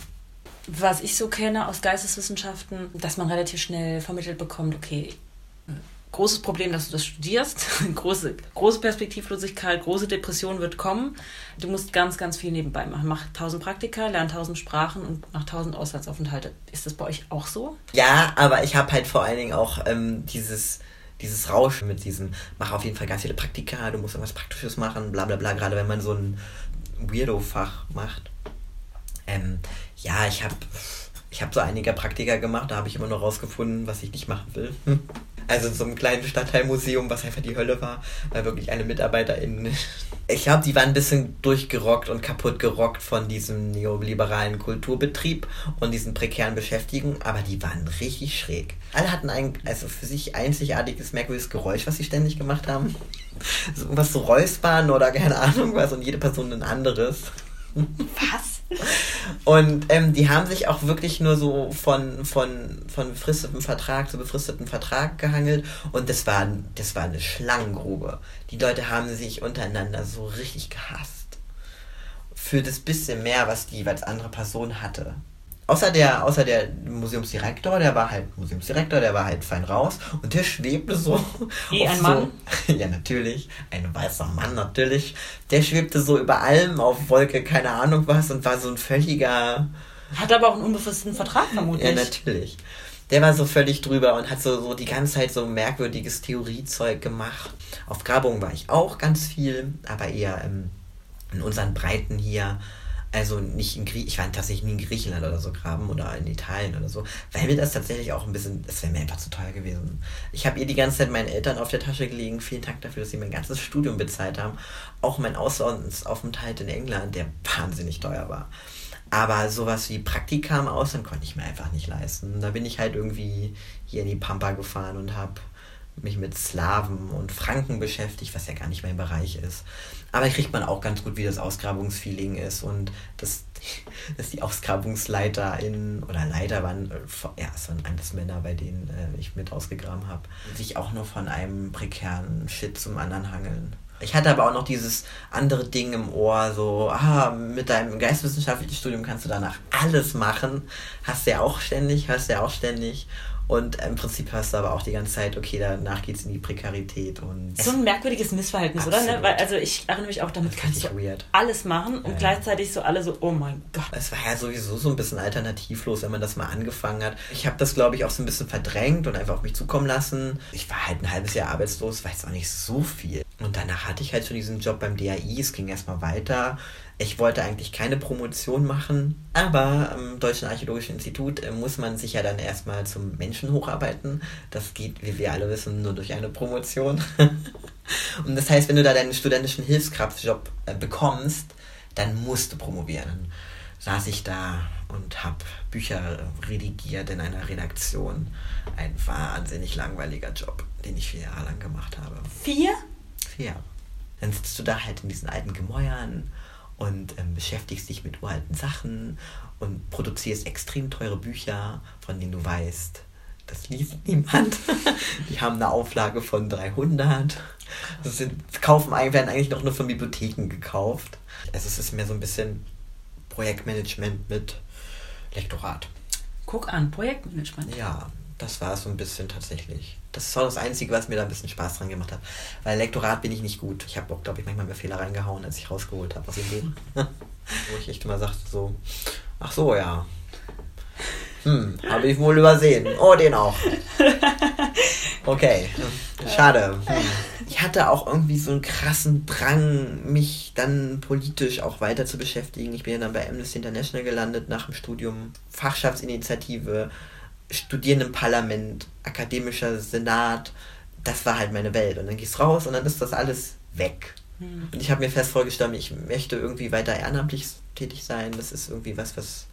Was ich so kenne aus Geisteswissenschaften, dass man relativ schnell vermittelt bekommt, okay, großes Problem, dass du das studierst, große, große Perspektivlosigkeit, große Depression wird kommen. Du musst ganz, ganz viel nebenbei machen. Mach tausend Praktika, lern tausend Sprachen und mach tausend Auslandsaufenthalte. Ist das bei euch auch so? Ja, aber ich habe halt vor allen Dingen auch ähm, dieses dieses Rauschen mit diesem, mach auf jeden Fall ganz viele Praktika, du musst irgendwas Praktisches machen, bla bla bla, gerade wenn man so ein Weirdo-Fach macht. Ähm, ja, ich habe ich hab so einige Praktika gemacht, da habe ich immer noch rausgefunden, was ich nicht machen will. Also in so einem kleinen Stadtteilmuseum, was einfach die Hölle war, weil wirklich eine Mitarbeiterin. Ich glaube, die waren ein bisschen durchgerockt und kaputt gerockt von diesem neoliberalen Kulturbetrieb und diesen prekären Beschäftigungen, aber die waren richtig schräg. Alle hatten ein, also für sich einzigartiges, merkwürdiges Geräusch, was sie ständig gemacht haben. So, was so räuspern oder keine Ahnung was und jede Person ein anderes. Was? Und ähm, die haben sich auch wirklich nur so von, von, von befristetem Vertrag zu befristetem Vertrag gehangelt. Und das war, das war eine Schlangengrube. Die Leute haben sich untereinander so richtig gehasst. Für das bisschen mehr, was die als andere Person hatte. Außer der, außer der Museumsdirektor, der war halt Museumsdirektor, der war halt fein raus und der schwebte so. Wie ein Mann? So, ja, natürlich. Ein weißer Mann, natürlich. Der schwebte so über allem auf Wolke, keine Ahnung was, und war so ein völliger. Hat aber auch einen unbefristeten Vertrag vermutlich. Ja, natürlich. Der war so völlig drüber und hat so, so die ganze Zeit so merkwürdiges Theoriezeug gemacht. Auf Grabungen war ich auch ganz viel, aber eher ähm, in unseren Breiten hier also nicht in Griechenland, ich war tatsächlich nie in Griechenland oder so graben oder in Italien oder so, weil mir das tatsächlich auch ein bisschen, das wäre mir einfach zu teuer gewesen. Ich habe ihr die ganze Zeit meinen Eltern auf der Tasche gelegen. Vielen Dank dafür, dass sie mein ganzes Studium bezahlt haben. Auch mein Auslandsaufenthalt in England, der wahnsinnig teuer war. Aber sowas wie Praktika im Ausland konnte ich mir einfach nicht leisten. Da bin ich halt irgendwie hier in die Pampa gefahren und habe mich mit Slawen und Franken beschäftigt, was ja gar nicht mein Bereich ist. Aber kriegt man auch ganz gut, wie das Ausgrabungsfeeling ist und dass, dass die AusgrabungsleiterInnen oder Leiter waren, äh, ja, es waren alles Männer, bei denen äh, ich mit ausgegraben habe, sich auch nur von einem prekären Shit zum anderen hangeln. Ich hatte aber auch noch dieses andere Ding im Ohr, so, ah, mit deinem geistwissenschaftlichen Studium kannst du danach alles machen. Hast du ja auch ständig, hörst du ja auch ständig. Und im Prinzip hörst du aber auch die ganze Zeit, okay, danach geht es in die Prekarität. Und so ein merkwürdiges Missverhältnis, Absolut. oder? Ne? Weil, also ich erinnere mich auch, damit kannst du weird. alles machen und Ja. gleichzeitig so alle so, oh mein Gott. Es war ja sowieso so ein bisschen alternativlos, wenn man das mal angefangen hat. Ich habe das, glaube ich, auch so ein bisschen verdrängt und einfach auf mich zukommen lassen. Ich war halt ein halbes Jahr arbeitslos, war jetzt auch nicht so viel. Und danach hatte ich halt schon diesen Job beim DAI, es ging erstmal weiter. Ich wollte eigentlich keine Promotion machen, aber am Deutschen Archäologischen Institut äh, muss man sich ja dann erstmal zum Menschen hocharbeiten. Das geht, wie wir alle wissen, nur durch eine Promotion. und das heißt, wenn du da deinen studentischen Hilfskraftjob äh, bekommst, dann musst du promovieren. Saß ich da und habe Bücher redigiert in einer Redaktion. Ein wahnsinnig langweiliger Job, den ich vier Jahre lang gemacht habe. Vier? Jahre. Dann sitzt du da halt in diesen alten Gemäuern und ähm, beschäftigst dich mit uralten Sachen und produzierst extrem teure Bücher, von denen du weißt, das liest niemand. Die haben eine Auflage von 300. Das sind, kaufen, werden eigentlich noch nur von Bibliotheken gekauft. Also es ist mehr so ein bisschen Projektmanagement mit Lektorat. Guck an, Projektmanagement. Ja, das war es so ein bisschen tatsächlich. Das war das Einzige, was mir da ein bisschen Spaß dran gemacht hat. Weil Lektorat bin ich nicht gut. Ich habe auch, glaube ich, manchmal mehr Fehler reingehauen, als ich rausgeholt habe aus dem Leben. Wo ich echt immer sagte so, ach so, ja. Hm, habe ich wohl übersehen. Oh, den auch. Okay, schade. Hm. Ich hatte auch irgendwie so einen krassen Drang, mich dann politisch auch weiter zu beschäftigen. Ich bin ja dann bei Amnesty International gelandet nach dem Studium. Fachschaftsinitiative, Studierendenparlament, akademischer Senat. Das war halt meine Welt. Und dann gehst du raus und dann ist das alles weg. Und ich habe mir fest vorgestellt, ich möchte irgendwie weiter ehrenamtlich tätig sein. Das ist irgendwie was, was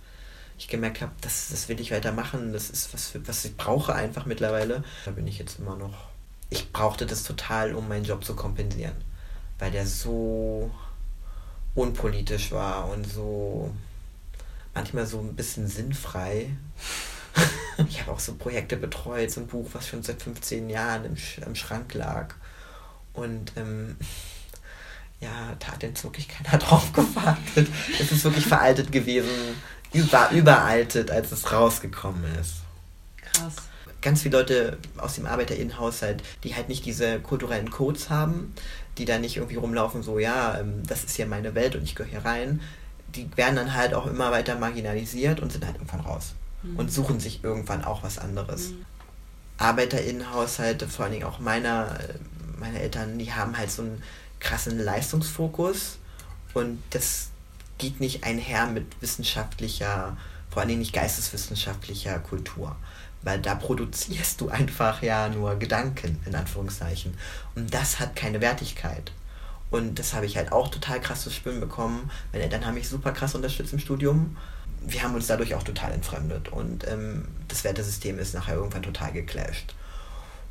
ich gemerkt habe, das, das will ich weitermachen. Das ist was, was ich brauche einfach mittlerweile. Da bin ich jetzt immer noch. Ich brauchte das total, um meinen Job zu kompensieren. Weil der so unpolitisch war und so manchmal so ein bisschen sinnfrei. ich habe auch so Projekte betreut, so ein Buch, was schon seit 15 Jahren im, Sch im Schrank lag. Und ähm, ja, da hat jetzt wirklich keiner drauf gewartet. Es ist wirklich veraltet gewesen. Über, überaltet, als es rausgekommen ist. Krass. Ganz viele Leute aus dem ArbeiterInnenhaushalt, die halt nicht diese kulturellen Codes haben, die da nicht irgendwie rumlaufen, so, ja, ähm, das ist hier meine Welt und ich gehöre hier rein, die werden dann halt auch immer weiter marginalisiert und sind halt irgendwann raus. Und suchen sich irgendwann auch was anderes. ArbeiterInnenhaushalte, vor allen Dingen auch meiner, äh, meine Eltern, die haben halt so einen krassen Leistungsfokus und das geht nicht einher mit wissenschaftlicher, vor allen Dingen nicht geisteswissenschaftlicher Kultur. Weil da produzierst du einfach ja nur Gedanken, in Anführungszeichen. Und das hat keine Wertigkeit. Und das habe ich halt auch total krass zu spüren bekommen. Meine Eltern haben mich super krass unterstützt im Studium. Wir haben uns dadurch auch total entfremdet. Und ähm, das Wertesystem ist nachher irgendwann total geclasht.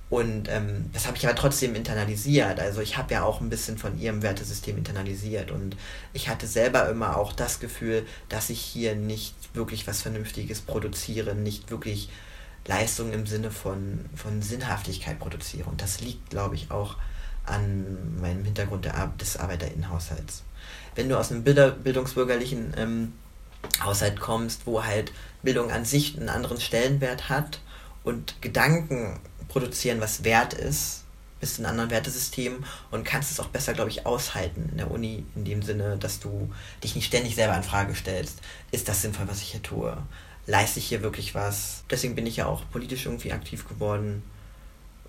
Und ähm, das habe ich aber trotzdem internalisiert. Also ich habe ja auch ein bisschen von ihrem Wertesystem internalisiert. Und ich hatte selber immer auch das Gefühl, dass ich hier nicht wirklich was Vernünftiges produziere, nicht wirklich Leistung im Sinne von, von Sinnhaftigkeit produziere. Und das liegt, glaube ich, auch an meinem Hintergrund Ar des ArbeiterInnenhaushalts. Wenn du aus einem bildungsbürgerlichen ähm, Haushalt kommst, wo halt Bildung an sich einen anderen Stellenwert hat und Gedanken produzieren, was wert ist, bist in anderen Wertesystem und kannst es auch besser, glaube ich, aushalten in der Uni, in dem Sinne, dass du dich nicht ständig selber in Frage stellst. Ist das sinnvoll, was ich hier tue? Leiste ich hier wirklich was? Deswegen bin ich ja auch politisch irgendwie aktiv geworden,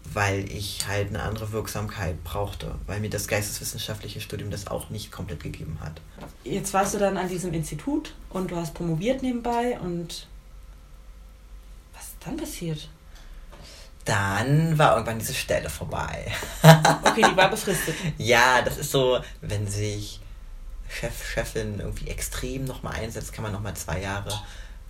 weil ich halt eine andere Wirksamkeit brauchte, weil mir das geisteswissenschaftliche Studium das auch nicht komplett gegeben hat. Jetzt warst du dann an diesem Institut und du hast promoviert nebenbei und was ist dann passiert? Dann war irgendwann diese Stelle vorbei. Okay, die war befristet. Ja, das ist so, wenn sich Chef, Chefin irgendwie extrem nochmal einsetzt, kann man nochmal zwei Jahre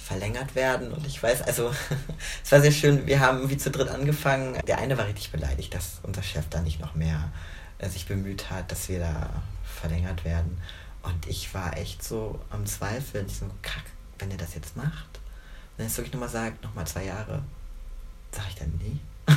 verlängert werden. Und ich weiß, also, es war sehr schön, wir haben wie zu dritt angefangen. Der eine war richtig beleidigt, dass unser Chef da nicht noch mehr äh, sich bemüht hat, dass wir da verlängert werden. Und ich war echt so am Zweifeln. Ich so, kack, wenn er das jetzt macht, wenn er es wirklich nochmal sagt, nochmal zwei Jahre, sag ich dann nee.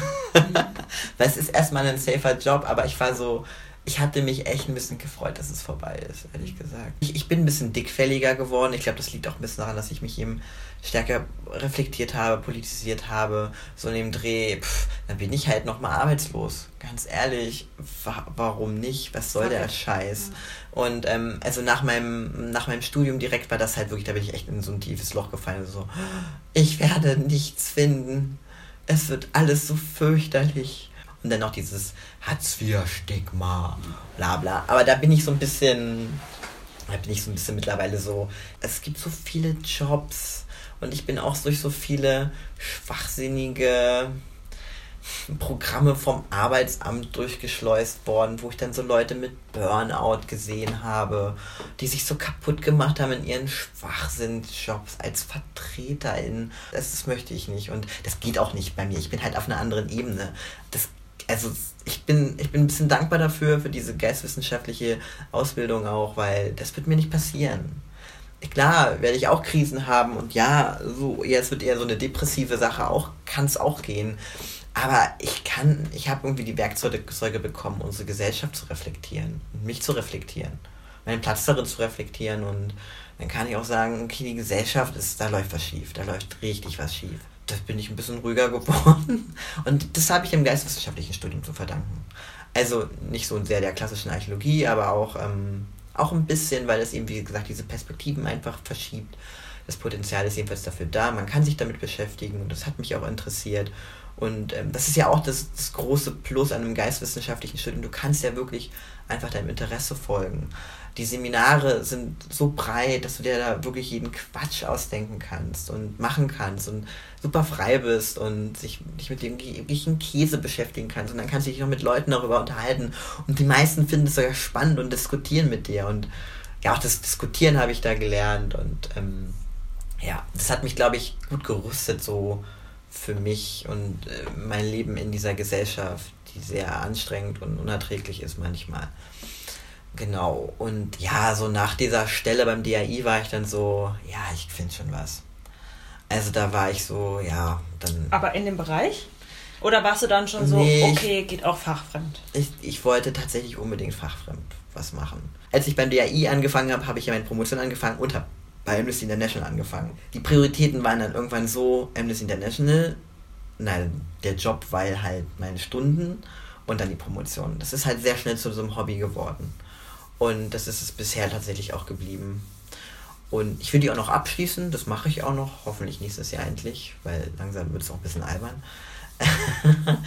Weil es ist erstmal ein safer Job, aber ich war so, ich hatte mich echt ein bisschen gefreut, dass es vorbei ist, ehrlich gesagt. Ich, ich bin ein bisschen dickfälliger geworden. Ich glaube, das liegt auch ein bisschen daran, dass ich mich eben stärker reflektiert habe, politisiert habe. So in dem Dreh, pff, dann bin ich halt nochmal arbeitslos. Ganz ehrlich, wa warum nicht? Was soll der Scheiß? Und ähm, also nach meinem, nach meinem Studium direkt war das halt wirklich, da bin ich echt in so ein tiefes Loch gefallen. So, ich werde nichts finden. Es wird alles so fürchterlich. Und dann noch dieses Hartz-IV-Stigma, bla bla. Aber da bin ich so ein bisschen, da bin ich so ein bisschen mittlerweile so, es gibt so viele Jobs und ich bin auch durch so viele schwachsinnige Programme vom Arbeitsamt durchgeschleust worden, wo ich dann so Leute mit Burnout gesehen habe, die sich so kaputt gemacht haben in ihren Schwachsinnjobs als VertreterInnen. Das, das möchte ich nicht und das geht auch nicht bei mir. Ich bin halt auf einer anderen Ebene. Das also ich bin, ich bin ein bisschen dankbar dafür, für diese geistwissenschaftliche Ausbildung auch, weil das wird mir nicht passieren. Klar, werde ich auch Krisen haben und ja, so, jetzt wird eher so eine depressive Sache auch, kann es auch gehen. Aber ich kann, ich habe irgendwie die Werkzeuge bekommen, unsere Gesellschaft zu reflektieren mich zu reflektieren, meinen Platz darin zu reflektieren und dann kann ich auch sagen, okay, die Gesellschaft ist, da läuft was schief, da läuft richtig was schief das bin ich ein bisschen ruhiger geworden. Und das habe ich dem geisteswissenschaftlichen Studium zu verdanken. Also nicht so sehr der klassischen Archäologie, aber auch, ähm, auch ein bisschen, weil es eben, wie gesagt, diese Perspektiven einfach verschiebt. Das Potenzial ist jedenfalls dafür da. Man kann sich damit beschäftigen und das hat mich auch interessiert. Und ähm, das ist ja auch das, das große Plus an einem geistwissenschaftlichen Studium. Du kannst ja wirklich einfach deinem Interesse folgen die Seminare sind so breit, dass du dir da wirklich jeden Quatsch ausdenken kannst und machen kannst und super frei bist und sich dich mit dem wirklichen Käse beschäftigen kannst. Und dann kannst du dich noch mit Leuten darüber unterhalten. Und die meisten finden es sogar spannend und diskutieren mit dir. Und ja, auch das Diskutieren habe ich da gelernt. Und ähm, ja, das hat mich, glaube ich, gut gerüstet so für mich und äh, mein Leben in dieser Gesellschaft, die sehr anstrengend und unerträglich ist manchmal. Genau. Und ja, so nach dieser Stelle beim DAI war ich dann so, ja, ich finde schon was. Also da war ich so, ja, dann. Aber in dem Bereich? Oder warst du dann schon so, nee, okay, geht auch fachfremd? Ich, ich wollte tatsächlich unbedingt fachfremd was machen. Als ich beim DAI angefangen habe, habe ich ja meine Promotion angefangen und habe bei Amnesty International angefangen. Die Prioritäten waren dann irgendwann so, Amnesty International, nein, der Job, weil halt meine Stunden und dann die Promotion. Das ist halt sehr schnell zu so einem Hobby geworden. Und das ist es bisher tatsächlich auch geblieben. Und ich will die auch noch abschließen, das mache ich auch noch, hoffentlich nächstes Jahr endlich, weil langsam wird es auch ein bisschen albern.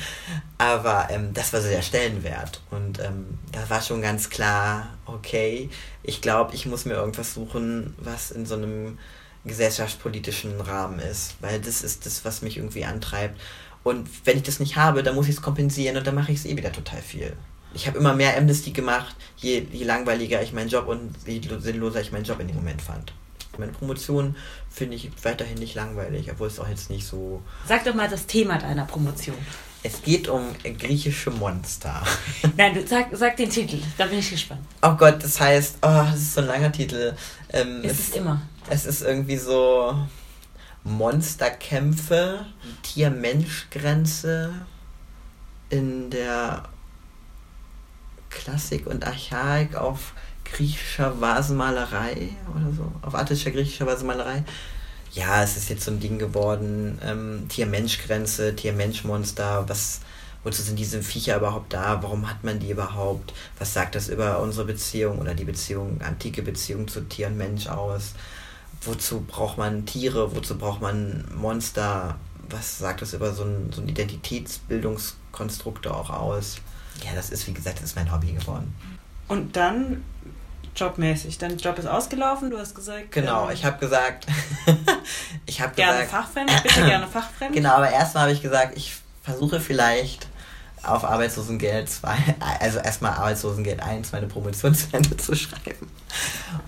Aber ähm, das war so der Stellenwert. Und ähm, da war schon ganz klar, okay, ich glaube, ich muss mir irgendwas suchen, was in so einem gesellschaftspolitischen Rahmen ist, weil das ist das, was mich irgendwie antreibt. Und wenn ich das nicht habe, dann muss ich es kompensieren und dann mache ich es eh wieder total viel ich habe immer mehr Amnesty gemacht, je, je langweiliger ich meinen Job und je sinnloser ich meinen Job in dem Moment fand. Meine Promotion finde ich weiterhin nicht langweilig, obwohl es auch jetzt nicht so. Sag doch mal das Thema deiner Promotion. Es geht um griechische Monster. Nein, du sag, sag den Titel, da bin ich gespannt. Oh Gott, das heißt, oh, das ist so ein langer Titel. Ähm, ist es, es immer. Es ist irgendwie so Monsterkämpfe, Tier-Mensch-Grenze in der Klassik und Archaik auf griechischer Vasenmalerei oder so, auf attischer griechischer Vasenmalerei. Ja, es ist jetzt so ein Ding geworden, ähm, Tier-Mensch-Grenze, Tier-Mensch-Monster, was, wozu sind diese Viecher überhaupt da, warum hat man die überhaupt, was sagt das über unsere Beziehung oder die Beziehung, antike Beziehung zu Tier und Mensch aus, wozu braucht man Tiere, wozu braucht man Monster, was sagt das über so ein, so ein Identitätsbildungskonstrukt auch aus? Ja, das ist, wie gesagt, das ist mein Hobby geworden. Und dann jobmäßig. Dein Job ist ausgelaufen, du hast gesagt. Genau, ähm, ich habe gesagt. ich habe Gerne fachfremd, bitte gerne fachfremd. Genau, aber erstmal habe ich gesagt, ich versuche vielleicht auf Arbeitslosengeld 2, also erstmal Arbeitslosengeld 1, meine Promotion zu Ende zu schreiben.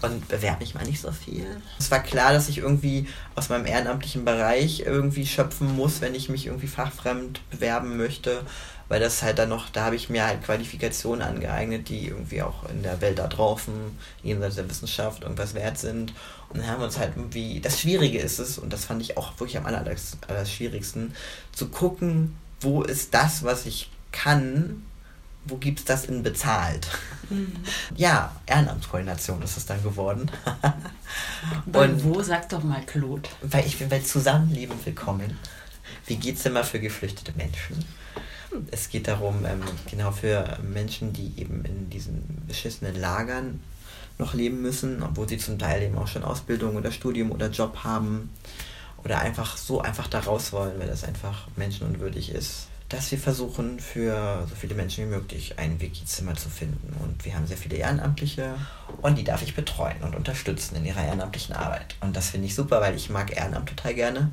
Und bewerbe mich mal nicht so viel. Es war klar, dass ich irgendwie aus meinem ehrenamtlichen Bereich irgendwie schöpfen muss, wenn ich mich irgendwie fachfremd bewerben möchte weil das halt dann noch, da habe ich mir halt Qualifikationen angeeignet, die irgendwie auch in der Welt da draußen, jenseits der Wissenschaft, irgendwas wert sind. Und dann haben wir uns halt irgendwie, das Schwierige ist es, und das fand ich auch wirklich am aller, aller schwierigsten, zu gucken, wo ist das, was ich kann, wo gibt es das in bezahlt? Mhm. Ja, Ehrenamtskoordination ist es dann geworden. Und wo, sag doch mal, Claude? Weil ich bin bei Zusammenleben willkommen. Wie geht es immer für geflüchtete Menschen? Es geht darum, ähm, genau für Menschen, die eben in diesen beschissenen Lagern noch leben müssen, obwohl sie zum Teil eben auch schon Ausbildung oder Studium oder Job haben oder einfach so einfach da raus wollen, weil das einfach menschenunwürdig ist, dass wir versuchen, für so viele Menschen wie möglich ein Wiki-Zimmer zu finden. Und wir haben sehr viele Ehrenamtliche und die darf ich betreuen und unterstützen in ihrer ehrenamtlichen Arbeit. Und das finde ich super, weil ich mag Ehrenamt total gerne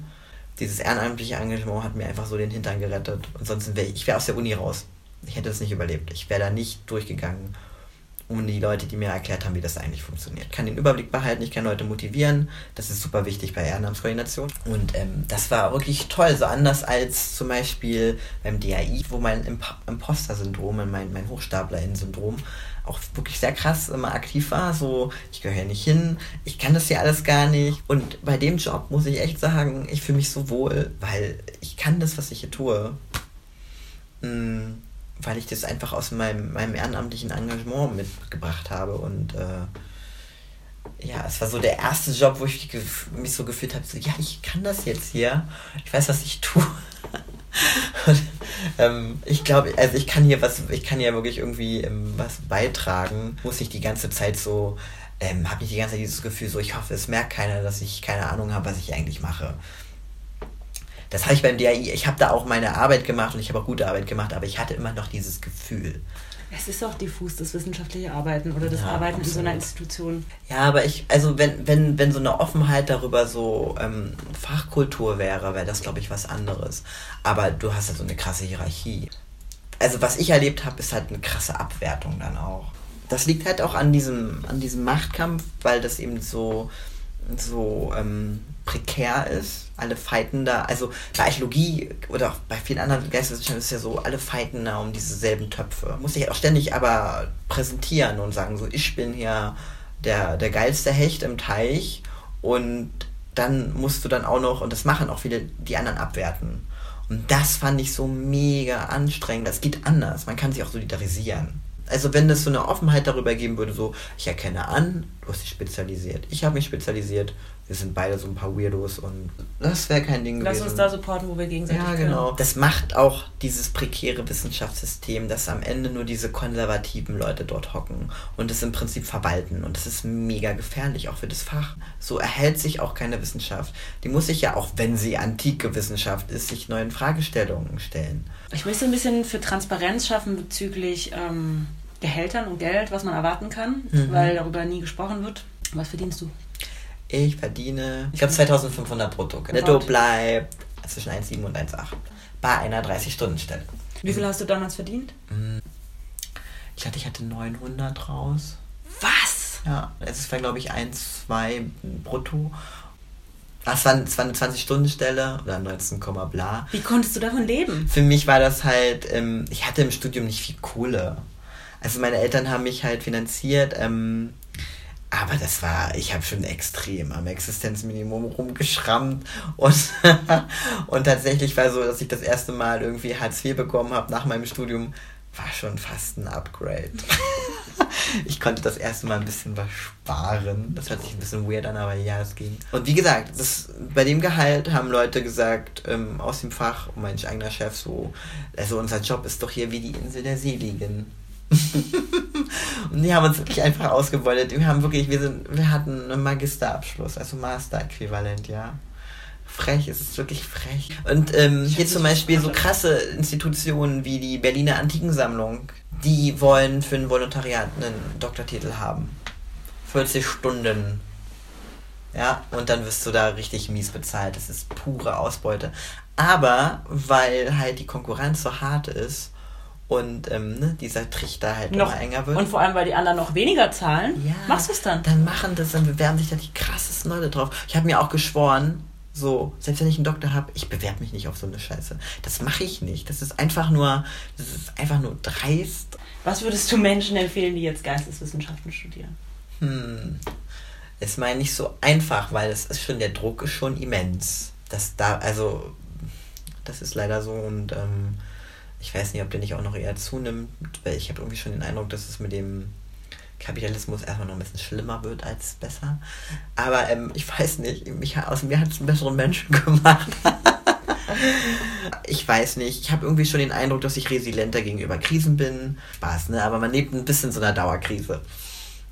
dieses ehrenamtliche Engagement hat mir einfach so den Hintern gerettet. Und sonst wäre ich, ich aus der Uni raus. Ich hätte es nicht überlebt. Ich wäre da nicht durchgegangen, um die Leute, die mir erklärt haben, wie das eigentlich funktioniert. Ich kann den Überblick behalten, ich kann Leute motivieren. Das ist super wichtig bei Ehrenamtskoordination. Und ähm, das war wirklich toll, so anders als zum Beispiel beim DAI, wo mein Imp Imposter-Syndrom, mein, mein Hochstaplerinnen-Syndrom auch wirklich sehr krass immer aktiv war. So, ich gehöre nicht hin, ich kann das hier alles gar nicht. Und bei dem Job muss ich echt sagen, ich fühle mich so wohl, weil ich kann das, was ich hier tue. Mh, mm, weil ich das einfach aus meinem, meinem ehrenamtlichen Engagement mitgebracht habe. Und äh, ja, es war so der erste Job, wo ich mich so gefühlt habe, so, ja, ich kann das jetzt hier. Ich weiß, was ich tue. ähm, ich glaube, also ich kann hier was, ich kann hier wirklich irgendwie ähm, was beitragen. Muss ich die ganze Zeit so, ähm, habe ich die ganze Zeit dieses Gefühl, so ich hoffe, es merkt keiner, dass ich keine Ahnung habe, was ich eigentlich mache. Das habe ich beim DAI, ich habe da auch meine Arbeit gemacht und ich habe auch gute Arbeit gemacht, aber ich hatte immer noch dieses Gefühl. Es ist auch diffus, das wissenschaftliche Arbeiten oder das ja, Arbeiten absolut. in so einer Institution. Ja, aber ich, also wenn, wenn, wenn so eine Offenheit darüber so ähm, Fachkultur wäre, wäre das, glaube ich, was anderes. Aber du hast ja so eine krasse Hierarchie. Also was ich erlebt habe, ist halt eine krasse Abwertung dann auch. Das liegt halt auch an diesem, an diesem Machtkampf, weil das eben so, so ähm, prekär ist alle fighten da, also bei Archäologie oder auch bei vielen anderen Geisteswissenschaften ist es ja so, alle fighten da um diese selben Töpfe. Muss ich auch ständig aber präsentieren und sagen, so ich bin hier der, der geilste Hecht im Teich und dann musst du dann auch noch, und das machen auch viele, die anderen abwerten. Und das fand ich so mega anstrengend. Das geht anders. Man kann sich auch solidarisieren. Also wenn es so eine Offenheit darüber geben würde, so, ich erkenne an, du hast dich spezialisiert. Ich habe mich spezialisiert wir sind beide so ein paar Weirdos und das wäre kein Ding Lass gewesen. uns da supporten, wo wir gegenseitig Ja, genau. Können. Das macht auch dieses prekäre Wissenschaftssystem, dass am Ende nur diese konservativen Leute dort hocken und es im Prinzip verwalten. Und das ist mega gefährlich, auch für das Fach. So erhält sich auch keine Wissenschaft. Die muss sich ja, auch wenn sie antike Wissenschaft ist, sich neuen Fragestellungen stellen. Ich möchte ein bisschen für Transparenz schaffen bezüglich ähm, Gehältern und Geld, was man erwarten kann, mhm. weil darüber nie gesprochen wird. Was verdienst du? Ich verdiene, ich glaube 2500 brutto. Netto bleibt zwischen 1,7 und 1,8 bei einer 30-Stunden-Stelle. Wie viel hast du damals verdient? Mm. Ich hatte, ich hatte 900 raus. Was? Ja, es war glaube ich 1, 2 brutto. Es war, es war eine 20-Stunden-Stelle oder 19, bla. Wie konntest du davon leben? Für mich war das halt, ähm, ich hatte im Studium nicht viel Kohle. Also meine Eltern haben mich halt finanziert. Ähm, aber das war, ich habe schon extrem am Existenzminimum rumgeschrammt und, und tatsächlich war so, dass ich das erste Mal irgendwie Hartz IV bekommen habe nach meinem Studium, war schon fast ein Upgrade. ich konnte das erste Mal ein bisschen was sparen. Das hört sich ein bisschen weird an, aber ja, es ging. Und wie gesagt, das, bei dem Gehalt haben Leute gesagt, ähm, aus dem Fach, und mein eigener Chef so, also unser Job ist doch hier wie die Insel der Seligen. Und die haben uns wirklich einfach ausgebeutet. Wir haben wirklich, wir sind, wir hatten einen Magisterabschluss, also Master-Äquivalent, ja. Frech, es ist wirklich frech. Und ähm, hier zum Beispiel so krasse Institutionen wie die Berliner Antikensammlung, die wollen für ein Volontariat einen Doktortitel haben. 40 Stunden. Ja, und dann wirst du da richtig mies bezahlt. Das ist pure Ausbeute. Aber weil halt die Konkurrenz so hart ist, und ähm, ne, dieser Trichter halt noch immer enger wird. Und vor allem, weil die anderen noch weniger zahlen, ja, machst du es dann. Dann machen das, dann bewerben sich da die krassesten Leute drauf. Ich habe mir auch geschworen, so, selbst wenn ich einen Doktor habe, ich bewerbe mich nicht auf so eine Scheiße. Das mache ich nicht. Das ist einfach nur, das ist einfach nur dreist. Was würdest du Menschen empfehlen, die jetzt Geisteswissenschaften studieren? Hm. Ist mal nicht so einfach, weil es ist schon, der Druck ist schon immens. Das da, also, das ist leider so und ähm, Ich weiß nicht, ob der nicht auch noch eher zunimmt, weil ich habe irgendwie schon den Eindruck, dass es mit dem Kapitalismus erstmal noch ein bisschen schlimmer wird als besser. Aber ähm, ich weiß nicht, mich, aus mir hat es einen besseren Menschen gemacht. ich weiß nicht, ich habe irgendwie schon den Eindruck, dass ich resilienter gegenüber Krisen bin. Spaß, ne? Aber man lebt ein bisschen in so einer Dauerkrise.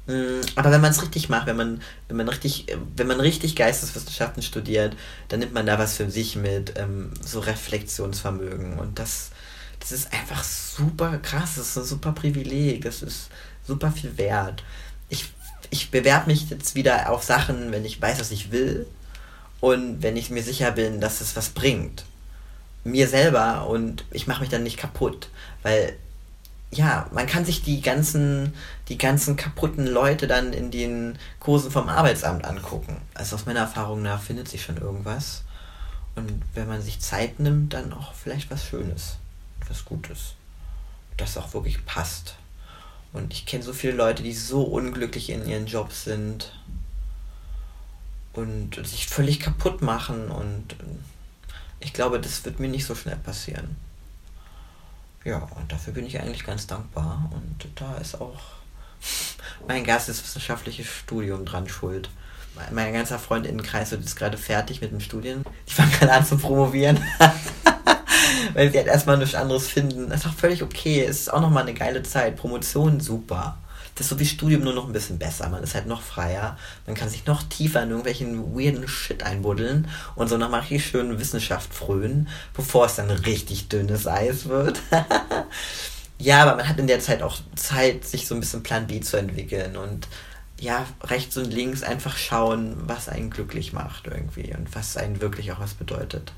Mm, aber wenn man es richtig macht, wenn man, wenn man richtig, wenn man richtig Geisteswissenschaften studiert, dann nimmt man da was für sich mit, ähm, so Reflexionsvermögen. Und das, das ist einfach super krass, das ist ein super Privileg, das ist super viel wert. Ich, ich bewerbe mich jetzt wieder auf Sachen, wenn ich weiß, was ich will und wenn ich mir sicher bin, dass es was bringt. Mir selber und ich mache mich dann nicht kaputt, weil ja, man kann sich die ganzen, die ganzen kaputten Leute dann in den Kursen vom Arbeitsamt angucken. Also aus meiner Erfahrung nach findet sich schon irgendwas. Und wenn man sich Zeit nimmt, dann auch vielleicht was Schönes, was Gutes. Das auch wirklich passt. Und ich kenne so viele Leute, die so unglücklich in ihren Jobs sind und sich völlig kaputt machen. Und ich glaube, das wird mir nicht so schnell passieren. Ja, und dafür bin ich eigentlich ganz dankbar. Und da ist auch mein geisteswissenschaftliches Studium dran schuld. Mein ganzer Freundinnenkreis wird jetzt gerade fertig mit dem Studien. Ich fange gerade an zu promovieren. Weil sie halt erstmal nichts anderes finden. Das ist auch völlig okay. Es ist auch nochmal eine geile Zeit. Promotion super das ist so wie Studium nur noch ein bisschen besser. Man ist halt noch freier. Man kann sich noch tiefer in irgendwelchen weirden Shit einbuddeln und so nochmal richtig schön Wissenschaft frönen, bevor es dann richtig dünnes Eis wird. ja, aber man hat in der Zeit auch Zeit, sich so ein bisschen Plan B zu entwickeln und ja, rechts und links einfach schauen, was einen glücklich macht irgendwie und was einen wirklich auch was bedeutet.